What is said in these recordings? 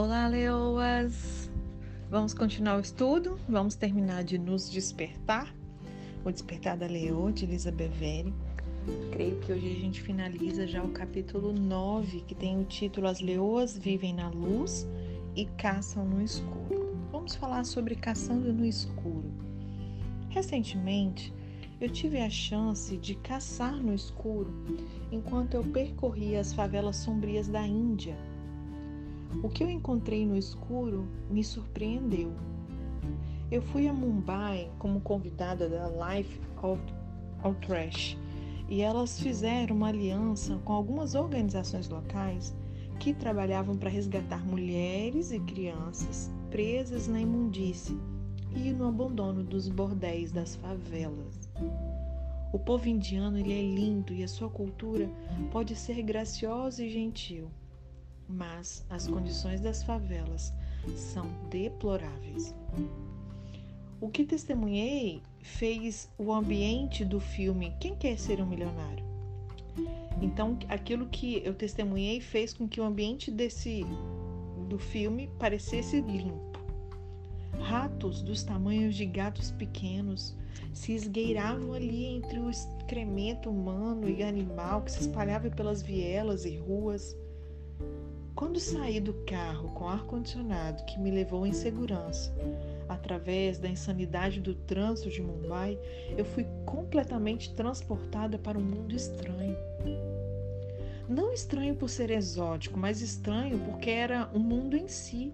Olá, leoas! Vamos continuar o estudo, vamos terminar de nos despertar, o Despertar da Leoa, de Elizabeth Vere. Creio que hoje a gente finaliza já o capítulo 9, que tem o título As Leoas Vivem na Luz e Caçam no Escuro. Vamos falar sobre caçando no escuro. Recentemente, eu tive a chance de caçar no escuro enquanto eu percorria as favelas sombrias da Índia. O que eu encontrei no escuro me surpreendeu. Eu fui a Mumbai como convidada da Life of Trash e elas fizeram uma aliança com algumas organizações locais que trabalhavam para resgatar mulheres e crianças presas na imundície e no abandono dos bordéis das favelas. O povo indiano ele é lindo e a sua cultura pode ser graciosa e gentil, mas as condições das favelas são deploráveis. O que testemunhei fez o ambiente do filme Quem Quer Ser um Milionário? Então, aquilo que eu testemunhei fez com que o ambiente desse do filme parecesse limpo. Ratos dos tamanhos de gatos pequenos se esgueiravam ali entre o excremento humano e animal que se espalhava pelas vielas e ruas. Quando saí do carro com ar-condicionado que me levou em segurança, através da insanidade do trânsito de Mumbai, eu fui completamente transportada para um mundo estranho. Não estranho por ser exótico, mas estranho porque era um mundo em si,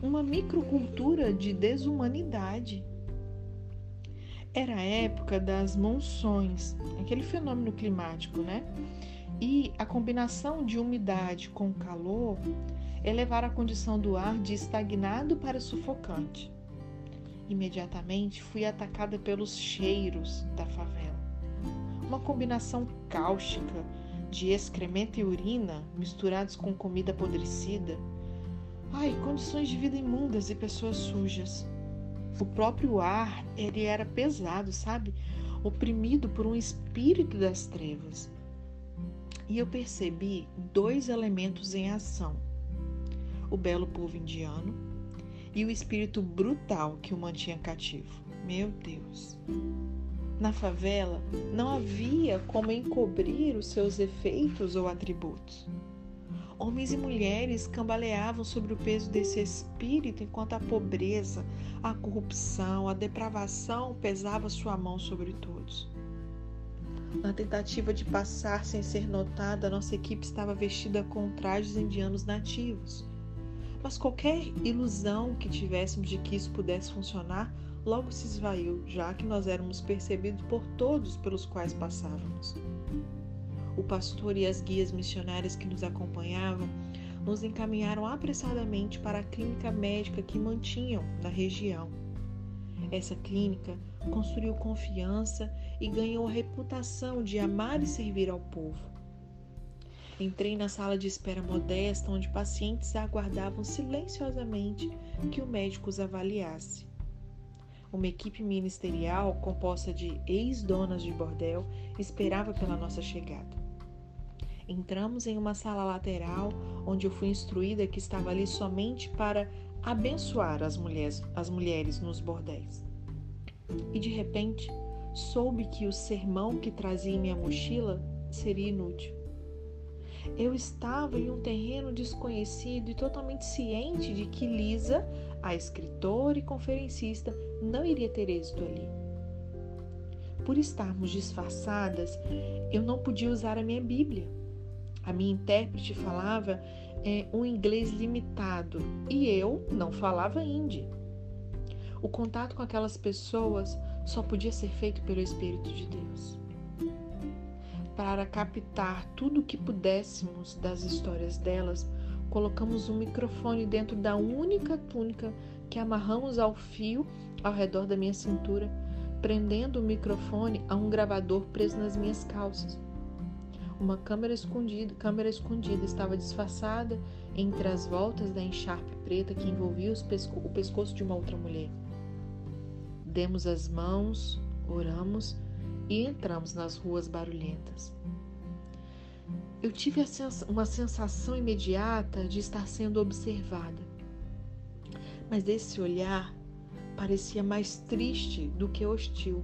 uma microcultura de desumanidade. Era a época das monções, aquele fenômeno climático, né? E a combinação de umidade com calor elevar a condição do ar de estagnado para sufocante. Imediatamente fui atacada pelos cheiros da favela. Uma combinação cáustica de excremento e urina misturados com comida apodrecida Ai, condições de vida imundas e pessoas sujas. O próprio ar, ele era pesado, sabe? Oprimido por um espírito das trevas. E eu percebi dois elementos em ação: o belo povo indiano e o espírito brutal que o mantinha cativo. Meu Deus! Na favela não havia como encobrir os seus efeitos ou atributos. Homens e mulheres cambaleavam sobre o peso desse espírito enquanto a pobreza, a corrupção, a depravação pesava sua mão sobre todos. Na tentativa de passar sem ser notada, nossa equipe estava vestida com trajes indianos nativos. Mas qualquer ilusão que tivéssemos de que isso pudesse funcionar logo se esvaiu, já que nós éramos percebidos por todos pelos quais passávamos. O pastor e as guias missionárias que nos acompanhavam nos encaminharam apressadamente para a clínica médica que mantinham na região. Essa clínica construiu confiança e ganhou a reputação de amar e servir ao povo. Entrei na sala de espera modesta, onde pacientes aguardavam silenciosamente que o médico os avaliasse. Uma equipe ministerial composta de ex-donas de bordel esperava pela nossa chegada. Entramos em uma sala lateral onde eu fui instruída que estava ali somente para abençoar as mulheres, as mulheres nos bordéis. E de repente, soube que o sermão que trazia em minha mochila seria inútil. Eu estava em um terreno desconhecido e totalmente ciente de que Lisa, a escritora e conferencista, não iria ter êxito ali. Por estarmos disfarçadas, eu não podia usar a minha Bíblia. A minha intérprete falava é, um inglês limitado e eu não falava hindi. O contato com aquelas pessoas só podia ser feito pelo Espírito de Deus. Para captar tudo o que pudéssemos das histórias delas, colocamos um microfone dentro da única túnica que amarramos ao fio ao redor da minha cintura, prendendo o microfone a um gravador preso nas minhas calças. Uma câmera escondida, câmera escondida estava disfarçada entre as voltas da encharpe preta que envolvia pesco, o pescoço de uma outra mulher. Demos as mãos, oramos e entramos nas ruas barulhentas. Eu tive uma sensação imediata de estar sendo observada. Mas esse olhar parecia mais triste do que hostil.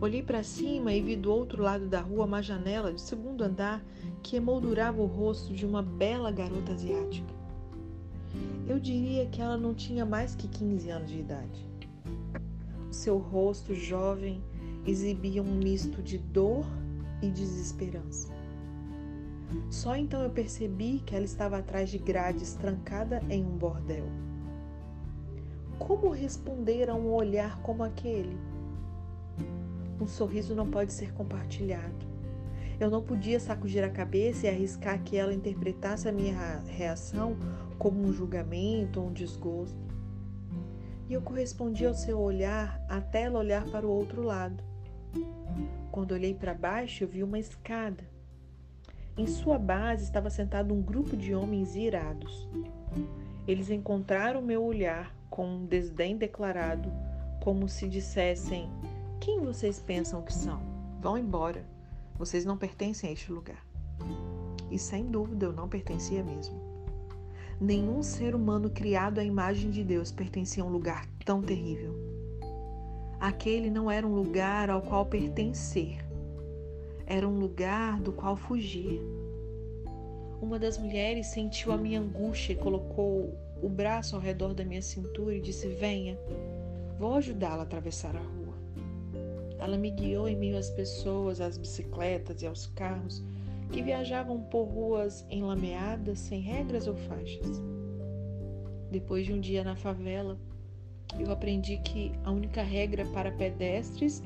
Olhei para cima e vi do outro lado da rua uma janela de segundo andar que emoldurava o rosto de uma bela garota asiática. Eu diria que ela não tinha mais que 15 anos de idade. Seu rosto jovem exibia um misto de dor e desesperança. Só então eu percebi que ela estava atrás de grades, trancada em um bordel. Como responder a um olhar como aquele? Um sorriso não pode ser compartilhado. Eu não podia sacudir a cabeça e arriscar que ela interpretasse a minha reação como um julgamento ou um desgosto. E eu correspondi ao seu olhar até ela olhar para o outro lado. Quando olhei para baixo, eu vi uma escada. Em sua base estava sentado um grupo de homens irados. Eles encontraram meu olhar com um desdém declarado, como se dissessem: quem vocês pensam que são? Vão embora. Vocês não pertencem a este lugar. E sem dúvida eu não pertencia mesmo. Nenhum ser humano criado à imagem de Deus pertencia a um lugar tão terrível. Aquele não era um lugar ao qual pertencer, era um lugar do qual fugir. Uma das mulheres sentiu a minha angústia e colocou o braço ao redor da minha cintura e disse: Venha, vou ajudá-la a atravessar a rua. Ela me guiou em meio às pessoas, às bicicletas e aos carros que viajavam por ruas enlameadas, sem regras ou faixas. Depois de um dia na favela, eu aprendi que a única regra para pedestres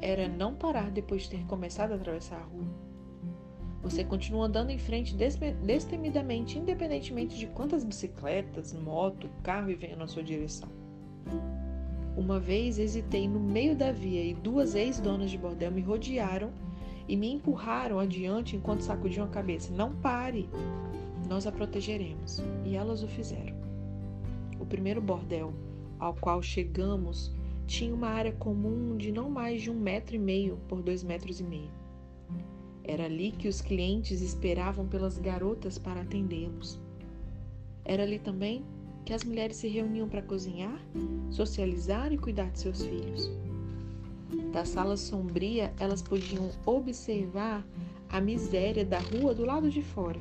era não parar depois de ter começado a atravessar a rua. Você continua andando em frente destemidamente, independentemente de quantas bicicletas, moto, carro venham na sua direção. Uma vez hesitei no meio da via e duas ex-donas de bordel me rodearam e me empurraram adiante enquanto sacudiam a cabeça. Não pare! Nós a protegeremos. E elas o fizeram. O primeiro bordel ao qual chegamos tinha uma área comum de não mais de um metro e meio por dois metros e meio. Era ali que os clientes esperavam pelas garotas para atendê-los. Era ali também que as mulheres se reuniam para cozinhar, socializar e cuidar de seus filhos. Da sala sombria, elas podiam observar a miséria da rua do lado de fora.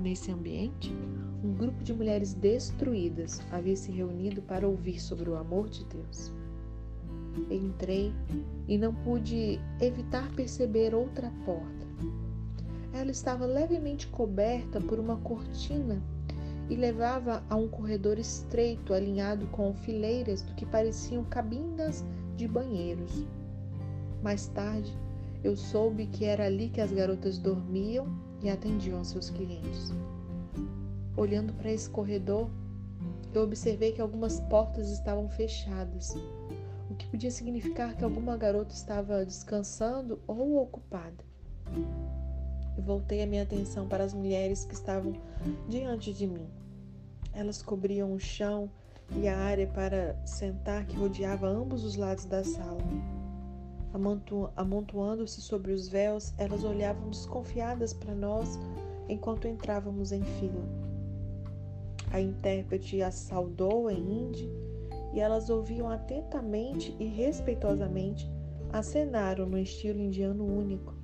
Nesse ambiente, um grupo de mulheres destruídas havia se reunido para ouvir sobre o amor de Deus. Entrei e não pude evitar perceber outra porta. Ela estava levemente coberta por uma cortina e levava a um corredor estreito alinhado com fileiras do que pareciam cabinas de banheiros. Mais tarde, eu soube que era ali que as garotas dormiam e atendiam seus clientes. Olhando para esse corredor, eu observei que algumas portas estavam fechadas, o que podia significar que alguma garota estava descansando ou ocupada e voltei a minha atenção para as mulheres que estavam diante de mim. Elas cobriam o chão e a área para sentar que rodeava ambos os lados da sala. Amontoando-se sobre os véus, elas olhavam desconfiadas para nós enquanto entrávamos em fila. A intérprete as saudou em hindi e elas ouviam atentamente e respeitosamente acenaram no estilo indiano único.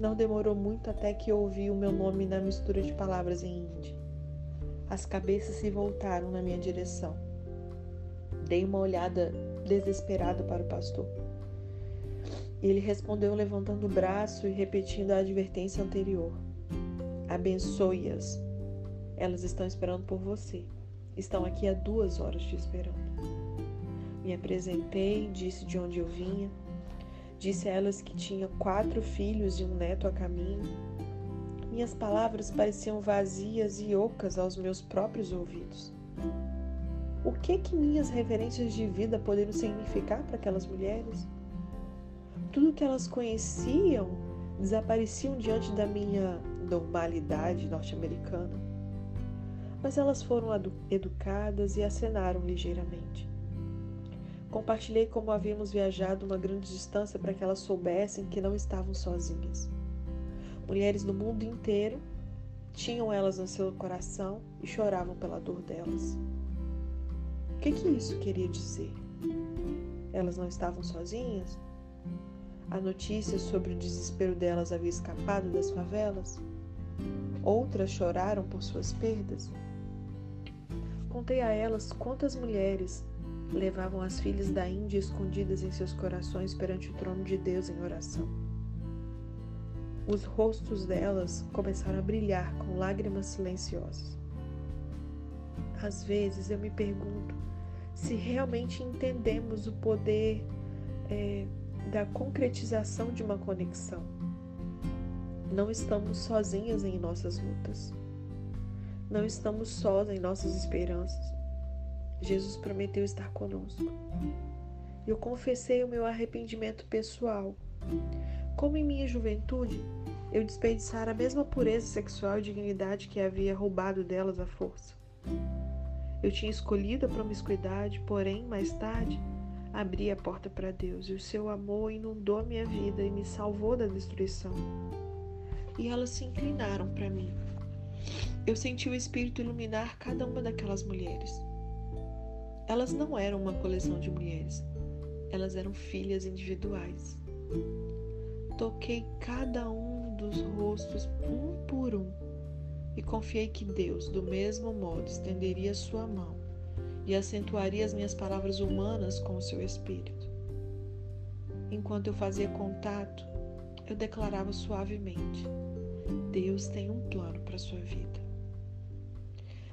Não demorou muito até que ouvi o meu nome na mistura de palavras em hindi. As cabeças se voltaram na minha direção. Dei uma olhada desesperada para o pastor. Ele respondeu levantando o braço e repetindo a advertência anterior. Abençoe-as. Elas estão esperando por você. Estão aqui há duas horas te esperando. Me apresentei, disse de onde eu vinha, Disse a elas que tinha quatro filhos e um neto a caminho. Minhas palavras pareciam vazias e ocas aos meus próprios ouvidos. O que que minhas referências de vida poderiam significar para aquelas mulheres? Tudo que elas conheciam desapareciam diante da minha normalidade norte-americana. Mas elas foram educadas e acenaram ligeiramente. Compartilhei como havíamos viajado uma grande distância para que elas soubessem que não estavam sozinhas. Mulheres do mundo inteiro tinham elas no seu coração e choravam pela dor delas. O que, que isso queria dizer? Elas não estavam sozinhas? A notícia sobre o desespero delas havia escapado das favelas? Outras choraram por suas perdas? Contei a elas quantas mulheres levavam as filhas da Índia escondidas em seus corações perante o trono de Deus em oração. Os rostos delas começaram a brilhar com lágrimas silenciosas. Às vezes eu me pergunto se realmente entendemos o poder é, da concretização de uma conexão. Não estamos sozinhas em nossas lutas. Não estamos sós em nossas esperanças. Jesus prometeu estar conosco. Eu confessei o meu arrependimento pessoal. Como em minha juventude, eu desperdiçara a mesma pureza sexual e dignidade que havia roubado delas à força. Eu tinha escolhido a promiscuidade, porém, mais tarde, abri a porta para Deus e o seu amor inundou a minha vida e me salvou da destruição. E elas se inclinaram para mim. Eu senti o Espírito iluminar cada uma daquelas mulheres. Elas não eram uma coleção de mulheres, elas eram filhas individuais. Toquei cada um dos rostos um por um e confiei que Deus, do mesmo modo, estenderia sua mão e acentuaria as minhas palavras humanas com o seu espírito. Enquanto eu fazia contato, eu declarava suavemente: Deus tem um plano para sua vida.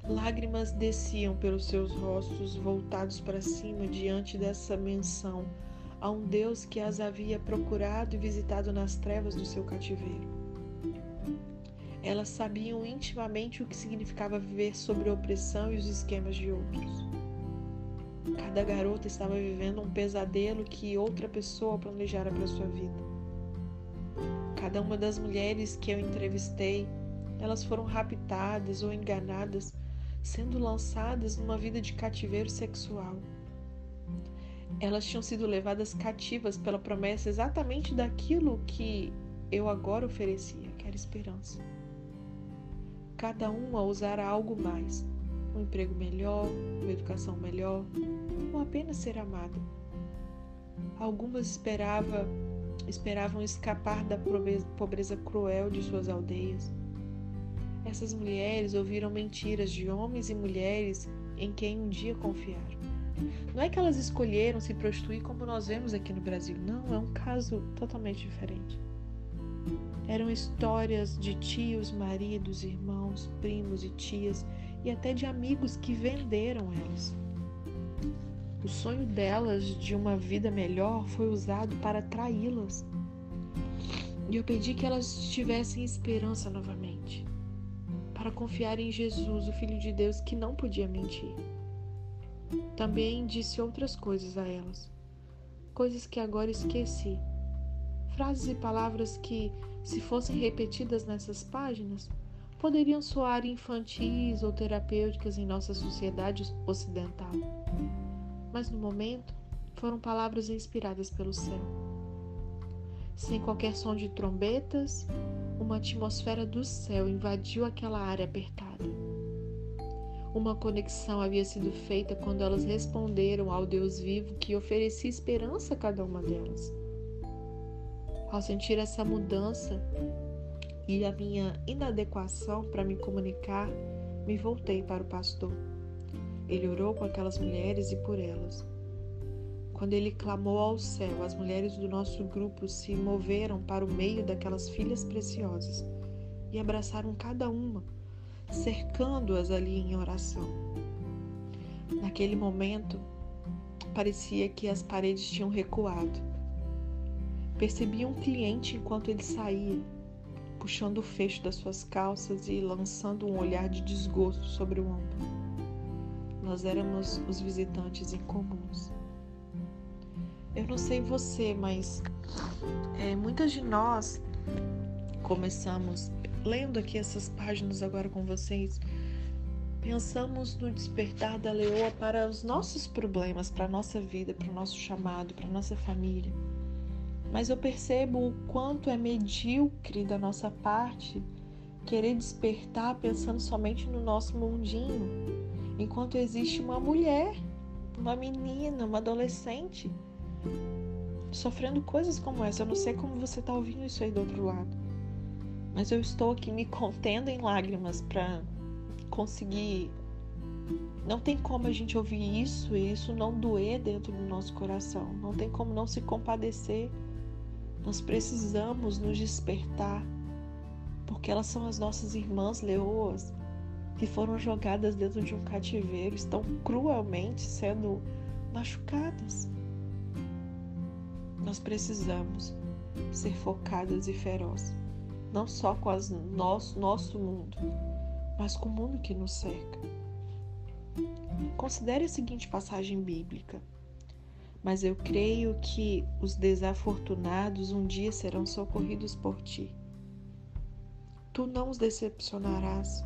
Lágrimas desciam pelos seus rostos voltados para cima diante dessa menção a um Deus que as havia procurado e visitado nas trevas do seu cativeiro. Elas sabiam intimamente o que significava viver sob a opressão e os esquemas de outros. Cada garota estava vivendo um pesadelo que outra pessoa planejara para sua vida. Cada uma das mulheres que eu entrevistei, elas foram raptadas ou enganadas sendo lançadas numa vida de cativeiro sexual. Elas tinham sido levadas cativas pela promessa exatamente daquilo que eu agora oferecia, que era esperança. Cada uma usara algo mais, um emprego melhor, uma educação melhor, ou apenas ser amada. Algumas esperava, esperavam escapar da pobreza cruel de suas aldeias essas mulheres ouviram mentiras de homens e mulheres em quem um dia confiaram. Não é que elas escolheram se prostituir como nós vemos aqui no Brasil, não, é um caso totalmente diferente. Eram histórias de tios, maridos, irmãos, primos e tias e até de amigos que venderam elas. O sonho delas de uma vida melhor foi usado para traí-las. E eu pedi que elas tivessem esperança novamente para confiar em Jesus, o Filho de Deus que não podia mentir. Também disse outras coisas a elas, coisas que agora esqueci. Frases e palavras que, se fossem repetidas nessas páginas, poderiam soar infantis ou terapêuticas em nossa sociedade ocidental. Mas no momento, foram palavras inspiradas pelo céu. Sem qualquer som de trombetas, uma atmosfera do céu invadiu aquela área apertada. Uma conexão havia sido feita quando elas responderam ao Deus vivo que oferecia esperança a cada uma delas. Ao sentir essa mudança e a minha inadequação para me comunicar, me voltei para o pastor. Ele orou com aquelas mulheres e por elas. Quando ele clamou ao céu, as mulheres do nosso grupo se moveram para o meio daquelas filhas preciosas e abraçaram cada uma, cercando-as ali em oração. Naquele momento, parecia que as paredes tinham recuado. Percebi um cliente enquanto ele saía, puxando o fecho das suas calças e lançando um olhar de desgosto sobre o ombro. Nós éramos os visitantes incomuns. Eu não sei você, mas é, muitas de nós começamos lendo aqui essas páginas agora com vocês. Pensamos no despertar da leoa para os nossos problemas, para a nossa vida, para o nosso chamado, para a nossa família. Mas eu percebo o quanto é medíocre da nossa parte querer despertar pensando somente no nosso mundinho, enquanto existe uma mulher, uma menina, uma adolescente sofrendo coisas como essa. Eu não sei como você está ouvindo isso aí do outro lado, mas eu estou aqui me contendo em lágrimas para conseguir. Não tem como a gente ouvir isso e isso não doer dentro do nosso coração. Não tem como não se compadecer. Nós precisamos nos despertar, porque elas são as nossas irmãs leoas que foram jogadas dentro de um cativeiro, estão cruelmente sendo machucadas. Nós precisamos ser focadas e ferozes, não só com as nosso, nosso mundo, mas com o mundo que nos cerca. Considere a seguinte passagem bíblica. Mas eu creio que os desafortunados um dia serão socorridos por ti. Tu não os decepcionarás.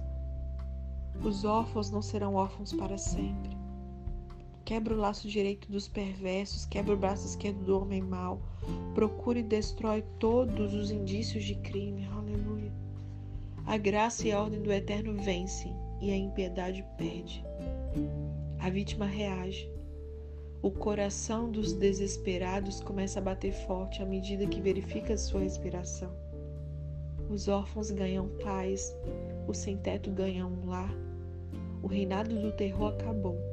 Os órfãos não serão órfãos para sempre. Quebra o laço direito dos perversos, quebra o braço esquerdo do homem mau. Procura e destrói todos os indícios de crime. Aleluia. A graça e a ordem do eterno vencem e a impiedade perde. A vítima reage. O coração dos desesperados começa a bater forte à medida que verifica sua respiração. Os órfãos ganham paz, o sem-teto ganha um lar. O reinado do terror acabou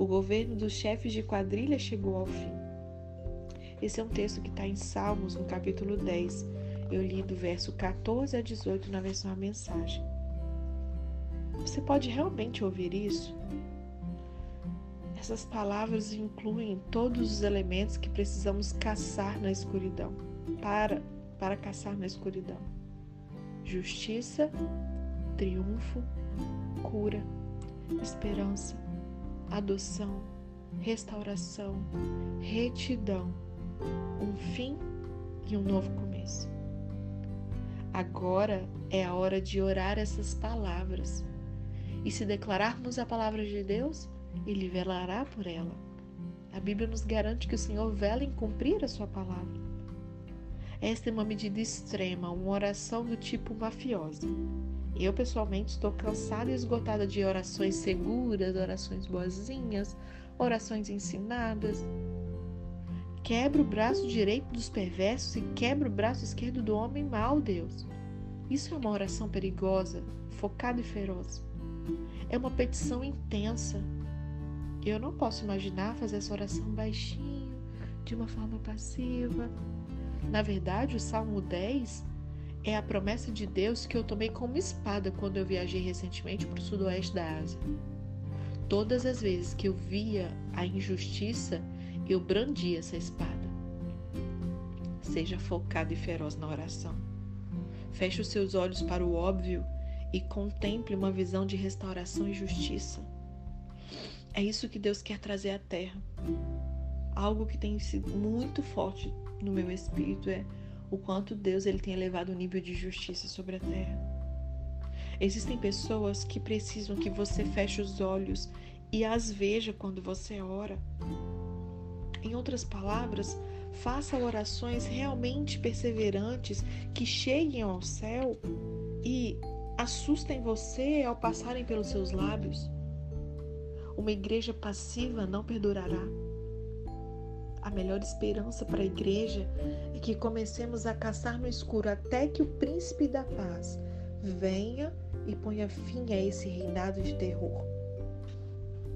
o governo dos chefes de quadrilha chegou ao fim. Esse é um texto que está em Salmos, no capítulo 10. Eu li do verso 14 a 18 na versão A Mensagem. Você pode realmente ouvir isso? Essas palavras incluem todos os elementos que precisamos caçar na escuridão, para, para caçar na escuridão: justiça, triunfo, cura, esperança, adoção, restauração, retidão, um fim e um novo começo. Agora é a hora de orar essas palavras. E se declararmos a palavra de Deus, Ele velará por ela. A Bíblia nos garante que o Senhor vela em cumprir a sua palavra. Esta é uma medida extrema, uma oração do tipo mafiosa. Eu, pessoalmente, estou cansada e esgotada de orações seguras, orações boazinhas, orações ensinadas. Quebra o braço direito dos perversos e quebra o braço esquerdo do homem mau, Deus. Isso é uma oração perigosa, focada e feroz. É uma petição intensa. Eu não posso imaginar fazer essa oração baixinho, de uma forma passiva. Na verdade, o Salmo 10 é a promessa de Deus que eu tomei como espada quando eu viajei recentemente para o sudoeste da Ásia. Todas as vezes que eu via a injustiça, eu brandia essa espada. Seja focado e feroz na oração. Feche os seus olhos para o óbvio e contemple uma visão de restauração e justiça. É isso que Deus quer trazer à terra. Algo que tem sido muito forte no meu espírito é o quanto Deus ele tem elevado o nível de justiça sobre a terra. Existem pessoas que precisam que você feche os olhos e as veja quando você ora. Em outras palavras, faça orações realmente perseverantes que cheguem ao céu e assustem você ao passarem pelos seus lábios. Uma igreja passiva não perdurará. A melhor esperança para a igreja é que comecemos a caçar no escuro até que o príncipe da paz venha e ponha fim a esse reinado de terror.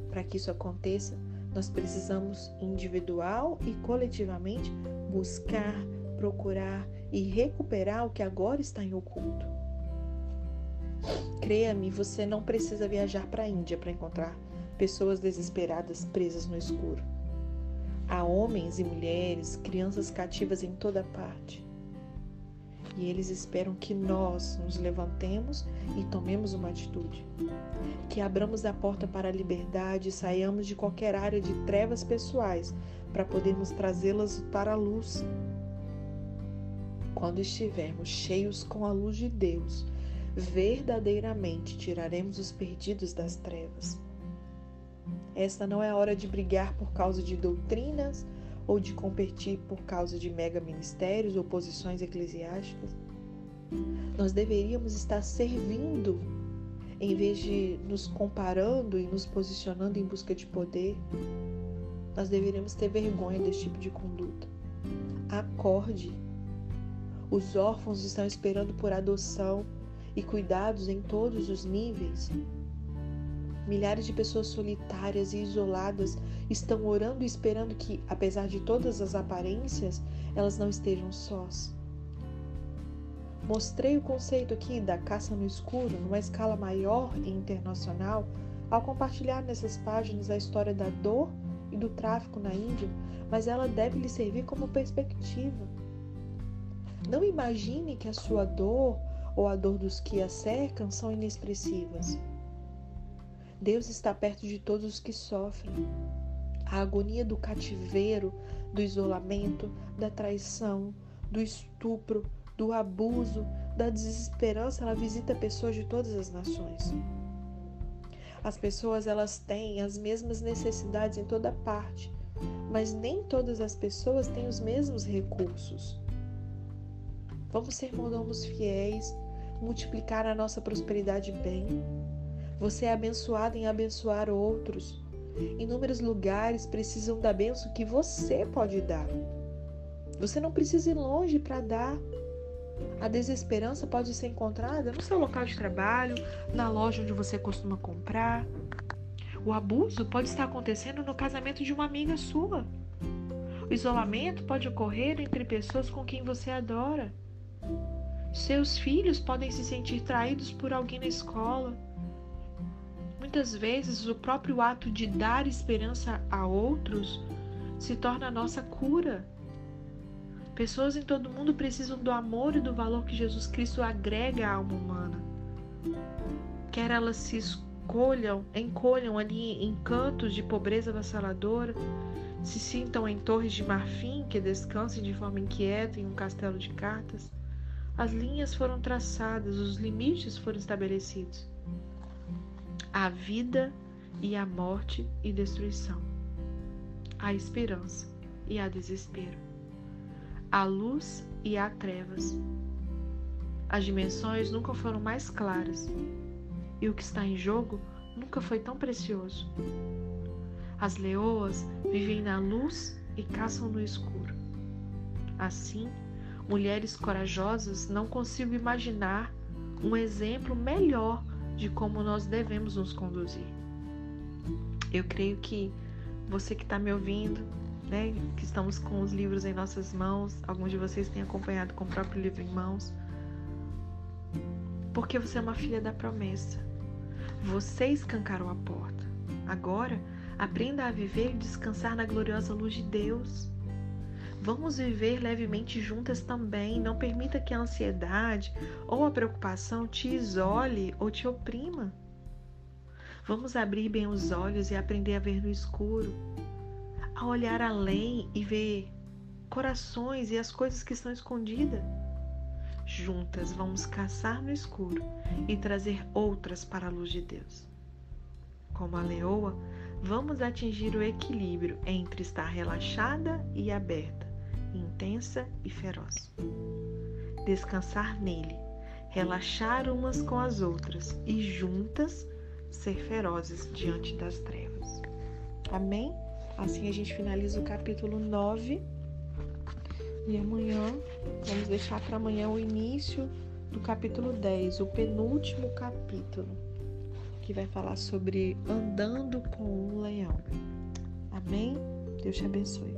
Para que isso aconteça, nós precisamos individual e coletivamente buscar, procurar e recuperar o que agora está em oculto. Creia-me, você não precisa viajar para a Índia para encontrar pessoas desesperadas presas no escuro. Há homens e mulheres, crianças cativas em toda parte. E eles esperam que nós nos levantemos e tomemos uma atitude. Que abramos a porta para a liberdade e saiamos de qualquer área de trevas pessoais para podermos trazê-las para a luz. Quando estivermos cheios com a luz de Deus, verdadeiramente tiraremos os perdidos das trevas. Esta não é hora de brigar por causa de doutrinas ou de competir por causa de mega ministérios ou posições eclesiásticas. Nós deveríamos estar servindo em vez de nos comparando e nos posicionando em busca de poder. Nós deveríamos ter vergonha desse tipo de conduta. Acorde. Os órfãos estão esperando por adoção e cuidados em todos os níveis. Milhares de pessoas solitárias e isoladas estão orando e esperando que, apesar de todas as aparências, elas não estejam sós. Mostrei o conceito aqui da caça no escuro numa escala maior e internacional ao compartilhar nessas páginas a história da dor e do tráfico na Índia, mas ela deve lhe servir como perspectiva. Não imagine que a sua dor ou a dor dos que a cercam são inexpressivas. Deus está perto de todos os que sofrem. A agonia do cativeiro, do isolamento, da traição, do estupro, do abuso, da desesperança, ela visita pessoas de todas as nações. As pessoas elas têm as mesmas necessidades em toda parte, mas nem todas as pessoas têm os mesmos recursos. Vamos ser mordomos fiéis, multiplicar a nossa prosperidade bem. Você é abençoado em abençoar outros. Inúmeros lugares precisam da bênção que você pode dar. Você não precisa ir longe para dar. A desesperança pode ser encontrada no seu local de trabalho, na loja onde você costuma comprar. O abuso pode estar acontecendo no casamento de uma amiga sua. O isolamento pode ocorrer entre pessoas com quem você adora. Seus filhos podem se sentir traídos por alguém na escola. Muitas vezes, o próprio ato de dar esperança a outros se torna a nossa cura. Pessoas em todo mundo precisam do amor e do valor que Jesus Cristo agrega à alma humana. Quer elas se escolham, encolham ali em cantos de pobreza avassaladora, se sintam em torres de marfim que descansem de forma inquieta em um castelo de cartas. As linhas foram traçadas, os limites foram estabelecidos. A vida e a morte e destruição. A esperança e a desespero há luz e há trevas. As dimensões nunca foram mais claras e o que está em jogo nunca foi tão precioso. As leoas vivem na luz e caçam no escuro. Assim, mulheres corajosas não consigo imaginar um exemplo melhor de como nós devemos nos conduzir. Eu creio que você que está me ouvindo né, que estamos com os livros em nossas mãos, alguns de vocês têm acompanhado com o próprio livro em mãos, porque você é uma filha da promessa. Você escancarou a porta. Agora, aprenda a viver e descansar na gloriosa luz de Deus. Vamos viver levemente juntas também. Não permita que a ansiedade ou a preocupação te isole ou te oprima. Vamos abrir bem os olhos e aprender a ver no escuro a olhar além e ver corações e as coisas que estão escondidas. Juntas vamos caçar no escuro e trazer outras para a luz de Deus. Como a leoa, vamos atingir o equilíbrio entre estar relaxada e aberta, intensa e feroz. Descansar nele, relaxar umas com as outras e juntas ser ferozes diante das trevas. Amém? Assim a gente finaliza o capítulo 9. E amanhã, vamos deixar para amanhã o início do capítulo 10, o penúltimo capítulo, que vai falar sobre andando com um leão. Amém? Deus te abençoe.